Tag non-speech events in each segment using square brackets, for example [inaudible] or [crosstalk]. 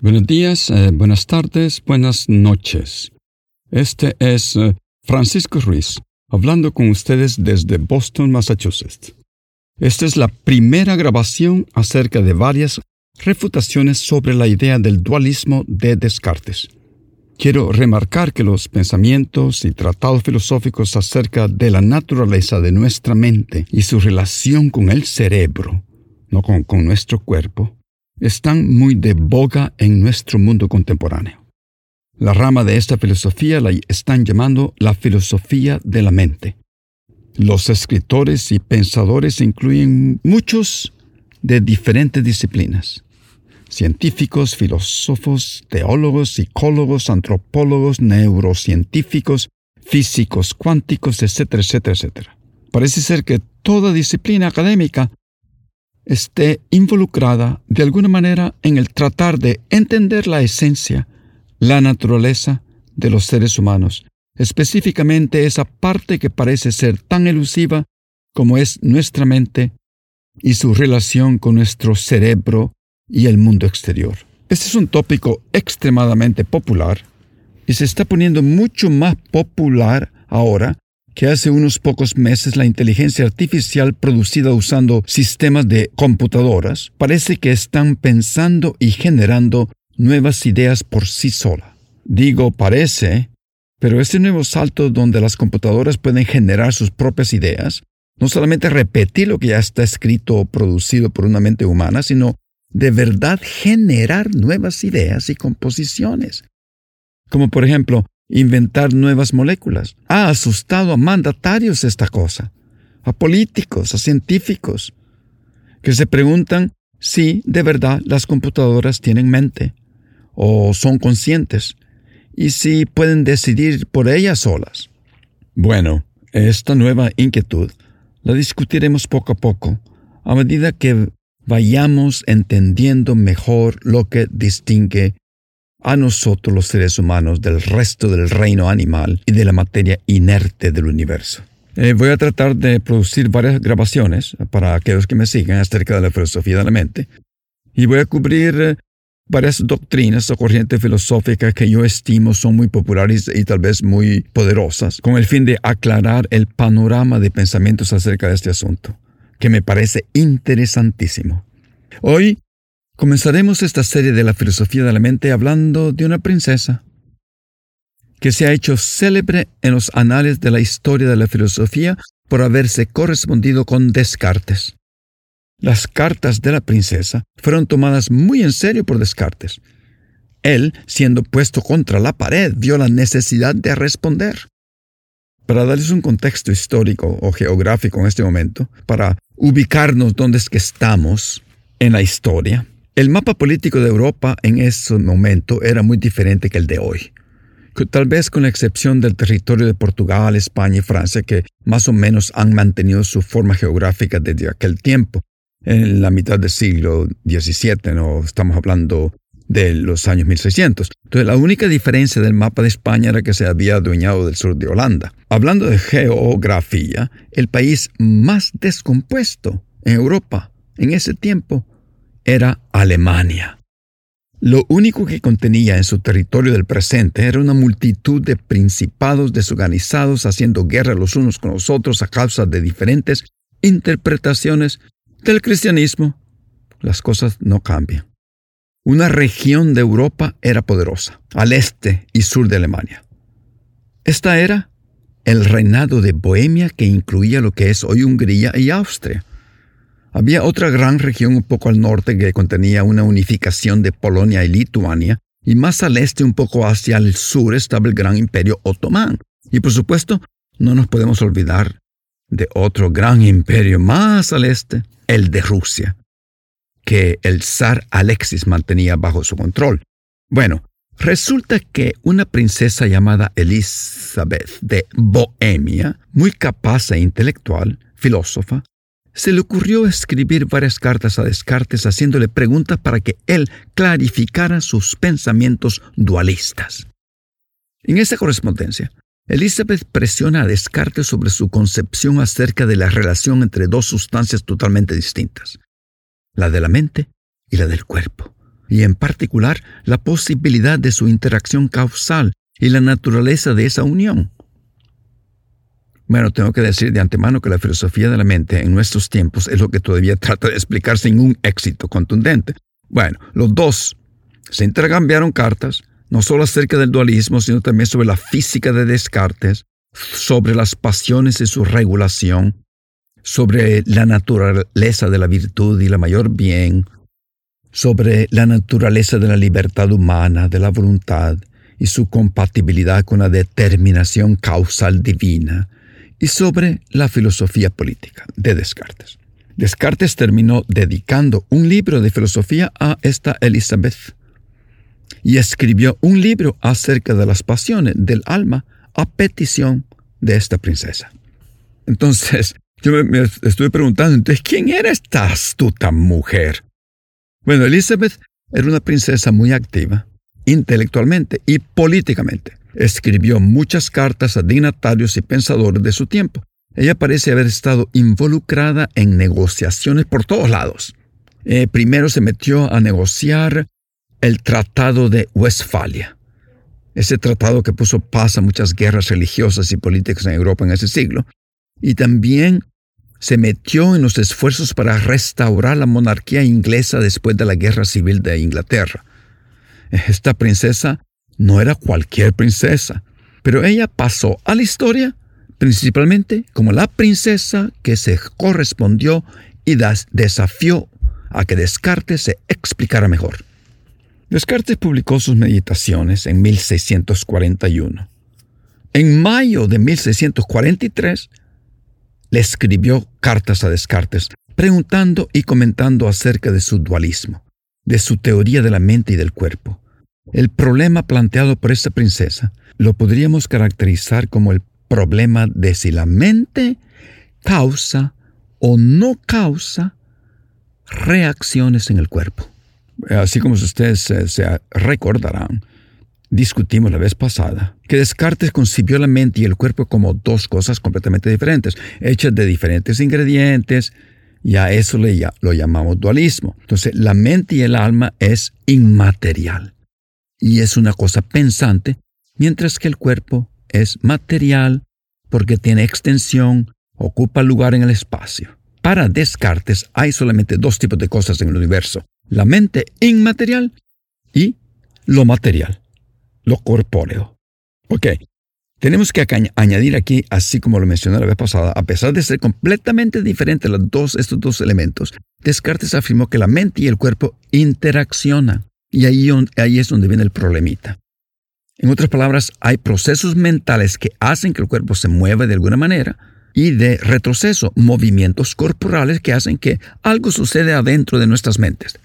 Buenos días, eh, buenas tardes, buenas noches. Este es eh, Francisco Ruiz, hablando con ustedes desde Boston, Massachusetts. Esta es la primera grabación acerca de varias refutaciones sobre la idea del dualismo de Descartes. Quiero remarcar que los pensamientos y tratados filosóficos acerca de la naturaleza de nuestra mente y su relación con el cerebro, no con, con nuestro cuerpo, están muy de boga en nuestro mundo contemporáneo. La rama de esta filosofía la están llamando la filosofía de la mente. Los escritores y pensadores incluyen muchos de diferentes disciplinas. Científicos, filósofos, teólogos, psicólogos, antropólogos, neurocientíficos, físicos cuánticos, etcétera, etcétera, etcétera. Parece ser que toda disciplina académica esté involucrada de alguna manera en el tratar de entender la esencia, la naturaleza de los seres humanos, específicamente esa parte que parece ser tan elusiva como es nuestra mente y su relación con nuestro cerebro y el mundo exterior. Este es un tópico extremadamente popular y se está poniendo mucho más popular ahora que hace unos pocos meses la inteligencia artificial producida usando sistemas de computadoras parece que están pensando y generando nuevas ideas por sí sola. Digo parece, pero este nuevo salto donde las computadoras pueden generar sus propias ideas, no solamente repetir lo que ya está escrito o producido por una mente humana, sino de verdad generar nuevas ideas y composiciones. Como por ejemplo, inventar nuevas moléculas. Ha asustado a mandatarios esta cosa, a políticos, a científicos, que se preguntan si de verdad las computadoras tienen mente o son conscientes y si pueden decidir por ellas solas. Bueno, esta nueva inquietud la discutiremos poco a poco a medida que vayamos entendiendo mejor lo que distingue a nosotros los seres humanos del resto del reino animal y de la materia inerte del universo. Eh, voy a tratar de producir varias grabaciones para aquellos que me sigan acerca de la filosofía de la mente y voy a cubrir eh, varias doctrinas o corrientes filosóficas que yo estimo son muy populares y tal vez muy poderosas, con el fin de aclarar el panorama de pensamientos acerca de este asunto, que me parece interesantísimo. Hoy Comenzaremos esta serie de la filosofía de la mente hablando de una princesa que se ha hecho célebre en los anales de la historia de la filosofía por haberse correspondido con Descartes. Las cartas de la princesa fueron tomadas muy en serio por Descartes. Él, siendo puesto contra la pared, vio la necesidad de responder. Para darles un contexto histórico o geográfico en este momento, para ubicarnos donde es que estamos en la historia, el mapa político de Europa en ese momento era muy diferente que el de hoy. Tal vez con la excepción del territorio de Portugal, España y Francia, que más o menos han mantenido su forma geográfica desde aquel tiempo. En la mitad del siglo XVII, no estamos hablando de los años 1600. Entonces, la única diferencia del mapa de España era que se había adueñado del sur de Holanda. Hablando de geografía, el país más descompuesto en Europa en ese tiempo era Alemania. Lo único que contenía en su territorio del presente era una multitud de principados desorganizados haciendo guerra los unos con los otros a causa de diferentes interpretaciones del cristianismo. Las cosas no cambian. Una región de Europa era poderosa, al este y sur de Alemania. Esta era el reinado de Bohemia que incluía lo que es hoy Hungría y Austria. Había otra gran región un poco al norte que contenía una unificación de Polonia y Lituania, y más al este, un poco hacia el sur, estaba el gran imperio otomán. Y por supuesto, no nos podemos olvidar de otro gran imperio más al este, el de Rusia, que el zar Alexis mantenía bajo su control. Bueno, resulta que una princesa llamada Elizabeth de Bohemia, muy capaz e intelectual, filósofa, se le ocurrió escribir varias cartas a Descartes haciéndole preguntas para que él clarificara sus pensamientos dualistas. En esa correspondencia, Elizabeth presiona a Descartes sobre su concepción acerca de la relación entre dos sustancias totalmente distintas, la de la mente y la del cuerpo, y en particular la posibilidad de su interacción causal y la naturaleza de esa unión. Bueno, tengo que decir de antemano que la filosofía de la mente en nuestros tiempos es lo que todavía [laughs] trata de explicar sin un éxito contundente. Bueno, los dos se intercambiaron cartas no solo acerca del dualismo, sino también sobre la física de Descartes, sobre las pasiones y su regulación, sobre la naturaleza de la virtud y la mayor bien, sobre la naturaleza de la libertad humana, de la voluntad y su compatibilidad con la determinación causal divina, y sobre la filosofía política de Descartes. Descartes terminó dedicando un libro de filosofía a esta Elizabeth y escribió un libro acerca de las pasiones del alma a petición de esta princesa. Entonces, yo me, estuve preguntando, entonces, ¿quién era esta astuta mujer? Bueno, Elizabeth era una princesa muy activa, intelectualmente y políticamente. Escribió muchas cartas a dignatarios y pensadores de su tiempo. Ella parece haber estado involucrada en negociaciones por todos lados. Eh, primero se metió a negociar el Tratado de Westfalia. Ese tratado que puso paz a muchas guerras religiosas y políticas en Europa en ese siglo. Y también se metió en los esfuerzos para restaurar la monarquía inglesa después de la guerra civil de Inglaterra. Esta princesa no era cualquier princesa, pero ella pasó a la historia principalmente como la princesa que se correspondió y desafió a que Descartes se explicara mejor. Descartes publicó sus meditaciones en 1641. En mayo de 1643 le escribió cartas a Descartes preguntando y comentando acerca de su dualismo, de su teoría de la mente y del cuerpo. El problema planteado por esta princesa lo podríamos caracterizar como el problema de si la mente causa o no causa reacciones en el cuerpo. Así como ustedes se, recordarán, discutimos la vez pasada que Descartes concibió la mente y el cuerpo como dos cosas completamente diferentes, hechas de diferentes ingredientes, y a eso le, lo llamamos dualismo. Entonces, la mente y el alma es inmaterial y es una cosa pensante, mientras que el cuerpo es material porque tiene extensión, ocupa lugar en el espacio. Para Descartes hay solamente dos tipos de cosas en el universo, la mente inmaterial y lo material, lo corpóreo. Ok, tenemos que añadir aquí, así como lo mencioné la vez pasada, a pesar de ser completamente diferentes los dos, estos dos elementos, Descartes afirmó que la mente y el cuerpo interaccionan. Y ahí, es donde viene el problemita. En otras palabras, hay procesos mentales que hacen que el cuerpo se mueva de alguna manera y de retroceso, movimientos corporales que hacen que algo sucede adentro de nuestras mentes.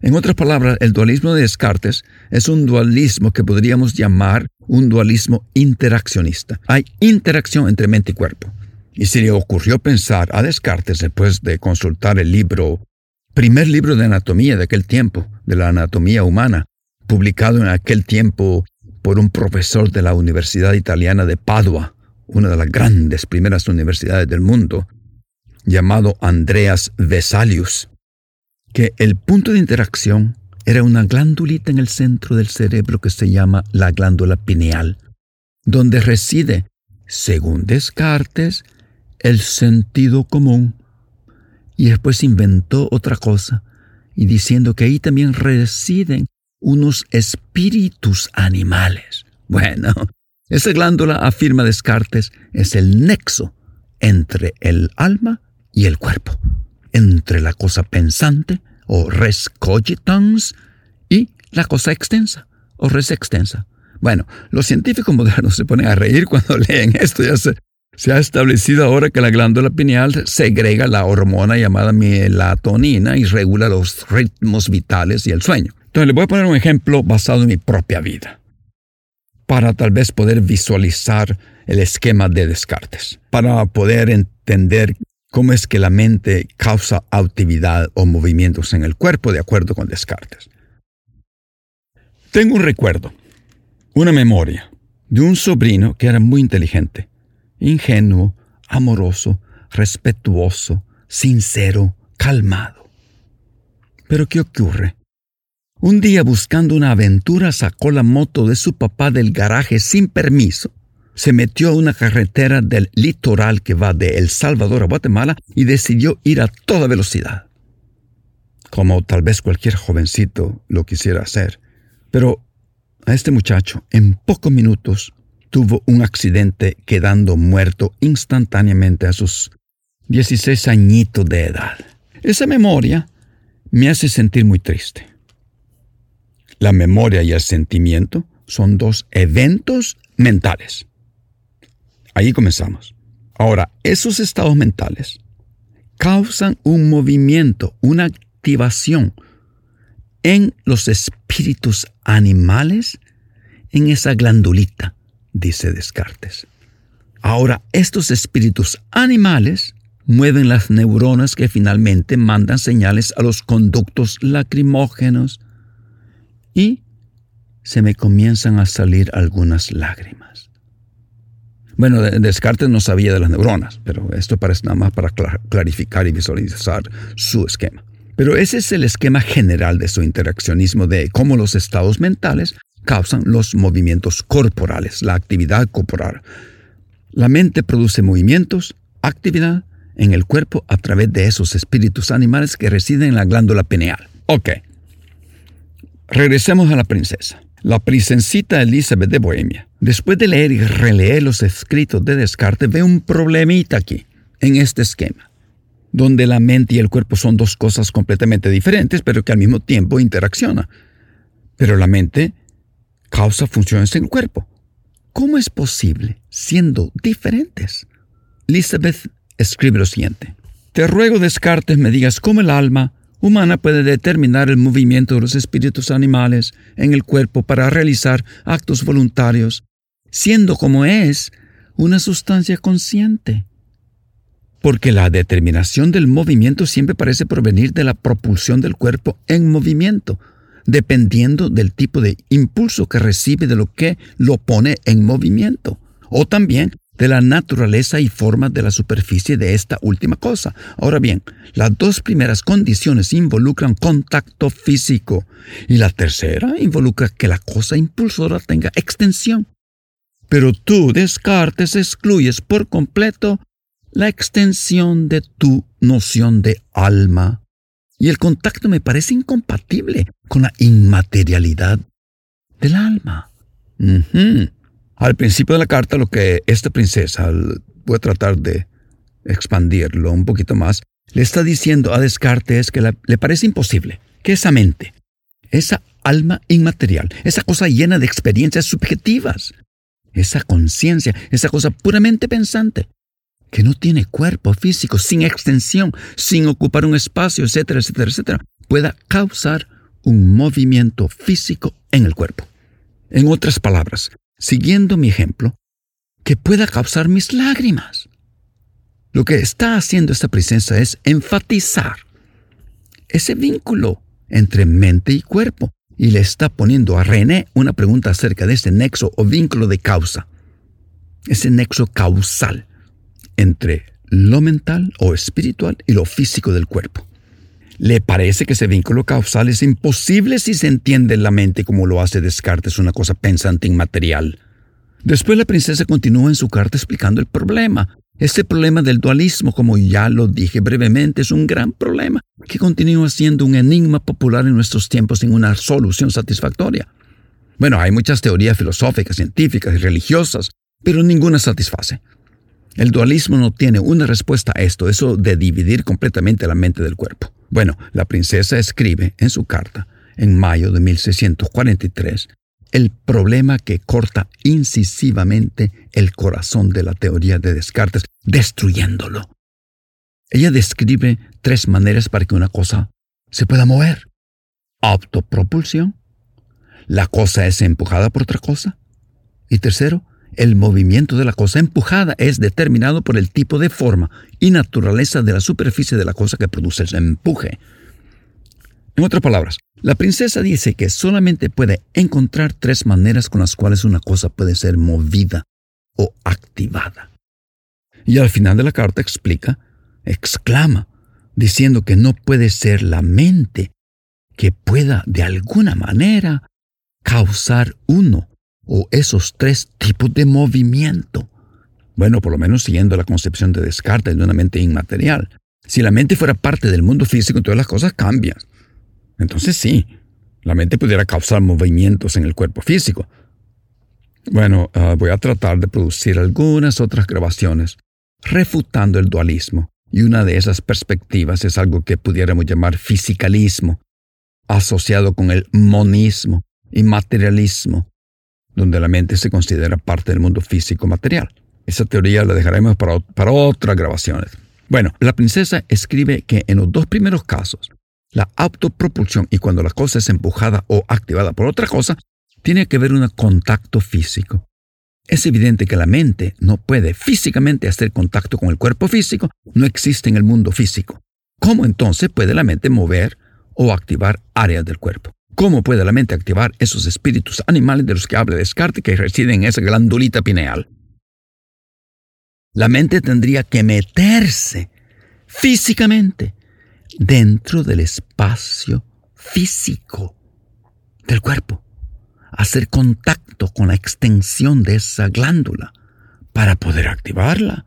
En otras palabras, el dualismo de Descartes es un dualismo que podríamos llamar un dualismo interaccionista. Hay interacción entre mente y cuerpo. Y se le ocurrió pensar a Descartes después de consultar el libro, primer libro de anatomía de aquel tiempo, de la anatomía humana, publicado en aquel tiempo por un profesor de la Universidad Italiana de Padua, una de las grandes primeras universidades del mundo, llamado Andreas Vesalius que el punto de interacción era una glándulita en el centro del cerebro que se llama la glándula pineal, donde reside, según Descartes, el sentido común. Y después inventó otra cosa, y diciendo que ahí también residen unos espíritus animales. Bueno, [laughs] esa glándula, afirma Descartes, es el nexo entre el alma y el cuerpo entre la cosa pensante o res cogitans y la cosa extensa o res extensa. Bueno, los científicos modernos se ponen a reír cuando [laughs] leen esto. Ya se, se ha establecido ahora que la glándula pineal segrega la hormona llamada melatonina y regula los ritmos vitales y el sueño. Entonces, les voy a poner un ejemplo basado en mi propia vida, para tal vez poder visualizar el esquema de Descartes, para poder entender cómo es que la mente causa actividad o movimientos en el cuerpo de acuerdo con Descartes. Tengo un recuerdo, una memoria, de un sobrino que era muy inteligente, ingenuo, amoroso, respetuoso, sincero, calmado. Pero ¿qué ocurre? Un día buscando una aventura sacó la moto de su papá del garaje sin permiso, se metió a una carretera del litoral que va de El Salvador a Guatemala y decidió ir a toda velocidad. Como tal vez cualquier jovencito lo quisiera hacer. Pero a este muchacho en pocos minutos tuvo un accidente quedando muerto instantáneamente a sus 16 añitos de edad. Esa memoria me hace sentir muy triste. La memoria y el sentimiento son dos eventos mentales. Ahí comenzamos. Ahora, esos estados mentales causan un movimiento, una activación en los espíritus animales, en esa glandulita, dice Descartes. Ahora, estos espíritus animales mueven las neuronas que finalmente mandan señales a los conductos lacrimógenos y se me comienzan a salir algunas lágrimas. Bueno, Descartes no sabía de las neuronas, pero esto parece nada más para clarificar y visualizar su esquema. Pero ese es el esquema general de su interaccionismo de cómo los estados mentales causan los movimientos corporales, la actividad corporal. La mente produce movimientos, actividad en el cuerpo a través de esos espíritus animales que residen en la glándula pineal. Ok. Regresemos a la princesa. La princesita Elizabeth de Bohemia, después de leer y releer los escritos de Descartes, ve un problemita aquí, en este esquema, donde la mente y el cuerpo son dos cosas completamente diferentes, pero que al mismo tiempo interaccionan. Pero la mente causa funciones en el cuerpo. ¿Cómo es posible siendo diferentes? Elizabeth escribe lo siguiente. Te ruego, Descartes, me digas cómo el alma humana puede determinar el movimiento de los espíritus animales en el cuerpo para realizar actos voluntarios, siendo como es una sustancia consciente. Porque la determinación del movimiento siempre parece provenir de la propulsión del cuerpo en movimiento, dependiendo del tipo de impulso que recibe de lo que lo pone en movimiento, o también de la naturaleza y forma de la superficie de esta última cosa. Ahora bien, las dos primeras condiciones involucran contacto físico y la tercera involucra que la cosa impulsora tenga extensión. Pero tú, Descartes, excluyes por completo la extensión de tu noción de alma. Y el contacto me parece incompatible con la inmaterialidad del alma. Al principio de la carta, lo que esta princesa, voy a tratar de expandirlo un poquito más, le está diciendo a Descartes que le parece imposible que esa mente, esa alma inmaterial, esa cosa llena de experiencias subjetivas, esa conciencia, esa cosa puramente pensante, que no tiene cuerpo físico, sin extensión, sin ocupar un espacio, etcétera, etcétera, etcétera, pueda causar un movimiento físico en el cuerpo. En otras palabras, siguiendo mi ejemplo, que pueda causar mis lágrimas. Lo que está haciendo esta presencia es enfatizar ese vínculo entre mente y cuerpo y le está poniendo a René una pregunta acerca de ese nexo o vínculo de causa, ese nexo causal entre lo mental o espiritual y lo físico del cuerpo. Le parece que ese vínculo causal es imposible si se entiende en la mente como lo hace Descartes, una cosa pensante inmaterial. Después la princesa continúa en su carta explicando el problema. Este problema del dualismo, como ya lo dije brevemente, es un gran problema que continúa siendo un enigma popular en nuestros tiempos sin una solución satisfactoria. Bueno, hay muchas teorías filosóficas, científicas y religiosas, pero ninguna satisface. El dualismo no tiene una respuesta a esto, eso de dividir completamente la mente del cuerpo. Bueno, la princesa escribe en su carta en mayo de 1643 el problema que corta incisivamente el corazón de la teoría de Descartes, destruyéndolo. Ella describe tres maneras para que una cosa se pueda mover. Autopropulsión, la cosa es empujada por otra cosa. Y tercero, el movimiento de la cosa empujada es determinado por el tipo de forma y naturaleza de la superficie de la cosa que produce ese empuje. En otras palabras, la princesa dice que solamente puede encontrar tres maneras con las cuales una cosa puede ser movida o activada. Y al final de la carta explica, exclama, diciendo que no puede ser la mente que pueda de alguna manera causar uno o esos tres tipos de movimiento. Bueno, por lo menos siguiendo la concepción de Descartes de una mente inmaterial. Si la mente fuera parte del mundo físico, todas las cosas cambian. Entonces sí, la mente pudiera causar movimientos en el cuerpo físico. Bueno, ah, voy a tratar de producir algunas otras grabaciones refutando el dualismo, y una de esas perspectivas es algo que pudiéramos llamar fisicalismo, asociado con el monismo y materialismo, donde la mente se considera parte del mundo físico material. Esa teoría la dejaremos para, para otras grabaciones. Bueno, la princesa escribe que en los dos primeros casos, la autopropulsión y cuando la cosa es empujada o activada por otra cosa, tiene que haber un contacto físico. Es evidente que la mente no puede físicamente hacer contacto con el cuerpo físico, no existe en el mundo físico. ¿Cómo entonces puede la mente mover o activar áreas del cuerpo? ¿Cómo puede la mente activar esos espíritus animales de los que habla Descartes que residen en esa glandulita pineal? La mente tendría que meterse físicamente dentro del espacio físico del cuerpo, hacer contacto con la extensión de esa glándula para poder activarla.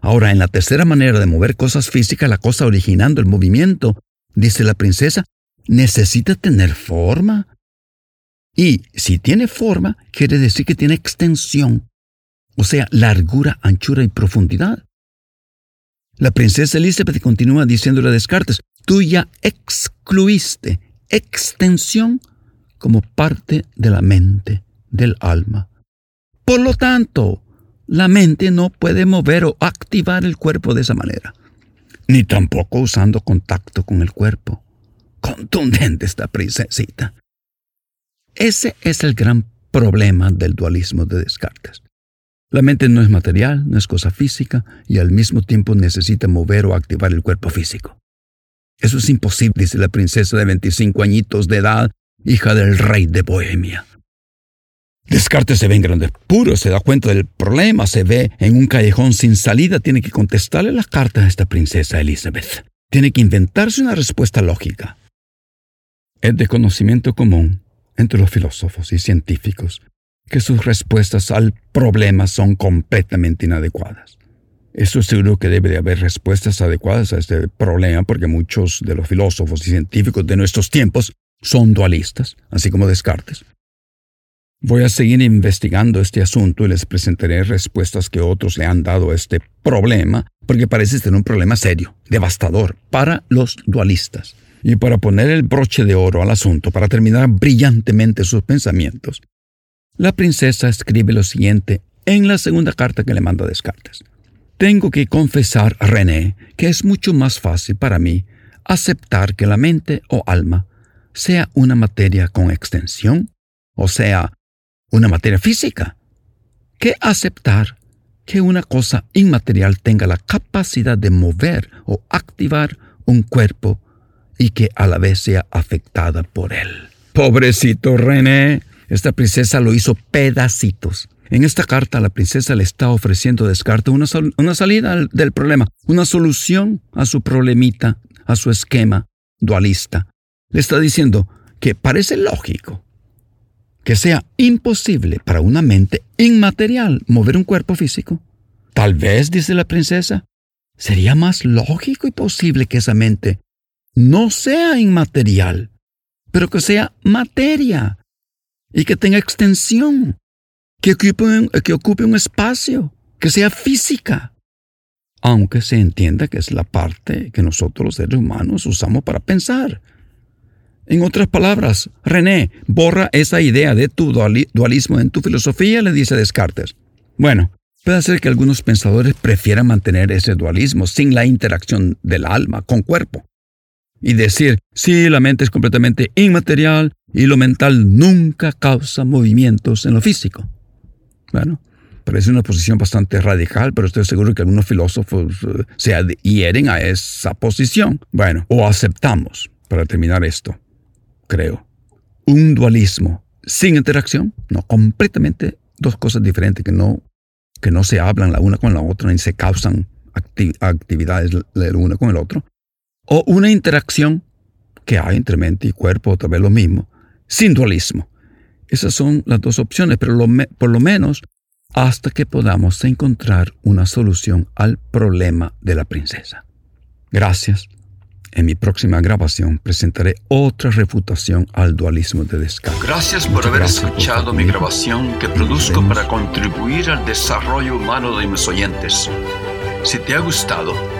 Ahora, en la tercera manera de mover cosas físicas, la cosa originando el movimiento, dice la princesa, necesita tener forma. Y si tiene forma, quiere decir que tiene extensión, o sea, largura, anchura y profundidad. La princesa Elizabeth continúa diciéndole a Descartes, tú ya excluiste extensión como parte de la mente, del alma. Por lo tanto, la mente no puede mover o activar el cuerpo de esa manera, ni tampoco usando contacto con el cuerpo. Contundente esta princesita. Ese es el gran problema del dualismo de Descartes. La mente no es material, no es cosa física y al mismo tiempo necesita mover o activar el cuerpo físico. Eso es imposible, dice la princesa de 25 añitos de edad, hija del rey de Bohemia. Descartes se ve en grandes puros, se da cuenta del problema, se ve en un callejón sin salida, tiene que contestarle las cartas a esta princesa Elizabeth. Tiene que inventarse una respuesta lógica. Es de conocimiento común entre los filósofos y científicos que sus respuestas al problema son completamente inadecuadas. Eso es seguro que debe de haber respuestas adecuadas a este problema porque muchos de los filósofos y científicos de nuestros tiempos son dualistas, así como Descartes. Voy a seguir investigando este asunto y les presentaré respuestas que otros le han dado a este problema, porque parece ser un problema serio, devastador, para los dualistas. Y para poner el broche de oro al asunto, para terminar brillantemente sus pensamientos, la princesa escribe lo siguiente en la segunda carta que le manda Descartes. Tengo que confesar, René, que es mucho más fácil para mí aceptar que la mente o alma sea una materia con extensión, o sea, una materia física, que aceptar que una cosa inmaterial tenga la capacidad de mover o activar un cuerpo y que a la vez sea afectada por él. Pobrecito René, esta princesa lo hizo pedacitos. En esta carta la princesa le está ofreciendo a Descartes una, una salida del problema, una solución a su problemita, a su esquema dualista. Le está diciendo que parece lógico que sea imposible para una mente inmaterial mover un cuerpo físico. Tal vez, dice la princesa, sería más lógico y posible que esa mente no sea inmaterial, pero que sea materia, y que tenga extensión, que ocupe, un, que ocupe un espacio, que sea física, aunque se entienda que es la parte que nosotros los seres humanos usamos para pensar. En otras palabras, René, borra esa idea de tu dualismo en tu filosofía, le dice Descartes. Bueno, puede ser que algunos pensadores prefieran mantener ese dualismo sin la interacción del alma con cuerpo. Y decir, sí, la mente es completamente inmaterial y lo mental nunca causa movimientos en lo físico. Bueno, parece una posición bastante radical, pero estoy seguro que algunos filósofos eh, se adhieren a esa posición. Bueno, o aceptamos, para terminar esto, creo, un dualismo sin interacción, no, completamente dos cosas diferentes que no, que no se hablan la una con la otra ni se causan actividades el uno con el otro, o una interacción que hay entre mente y cuerpo, otra vez lo mismo, sin dualismo. Esas son las dos opciones, pero por lo menos hasta que podamos encontrar una solución al problema de la princesa. Gracias en mi próxima grabación presentaré otra refutación al dualismo de Descartes. Gracias por haber escuchado mi grabación que produzco para contribuir al desarrollo humano de mis oyentes. Si te ha gustado,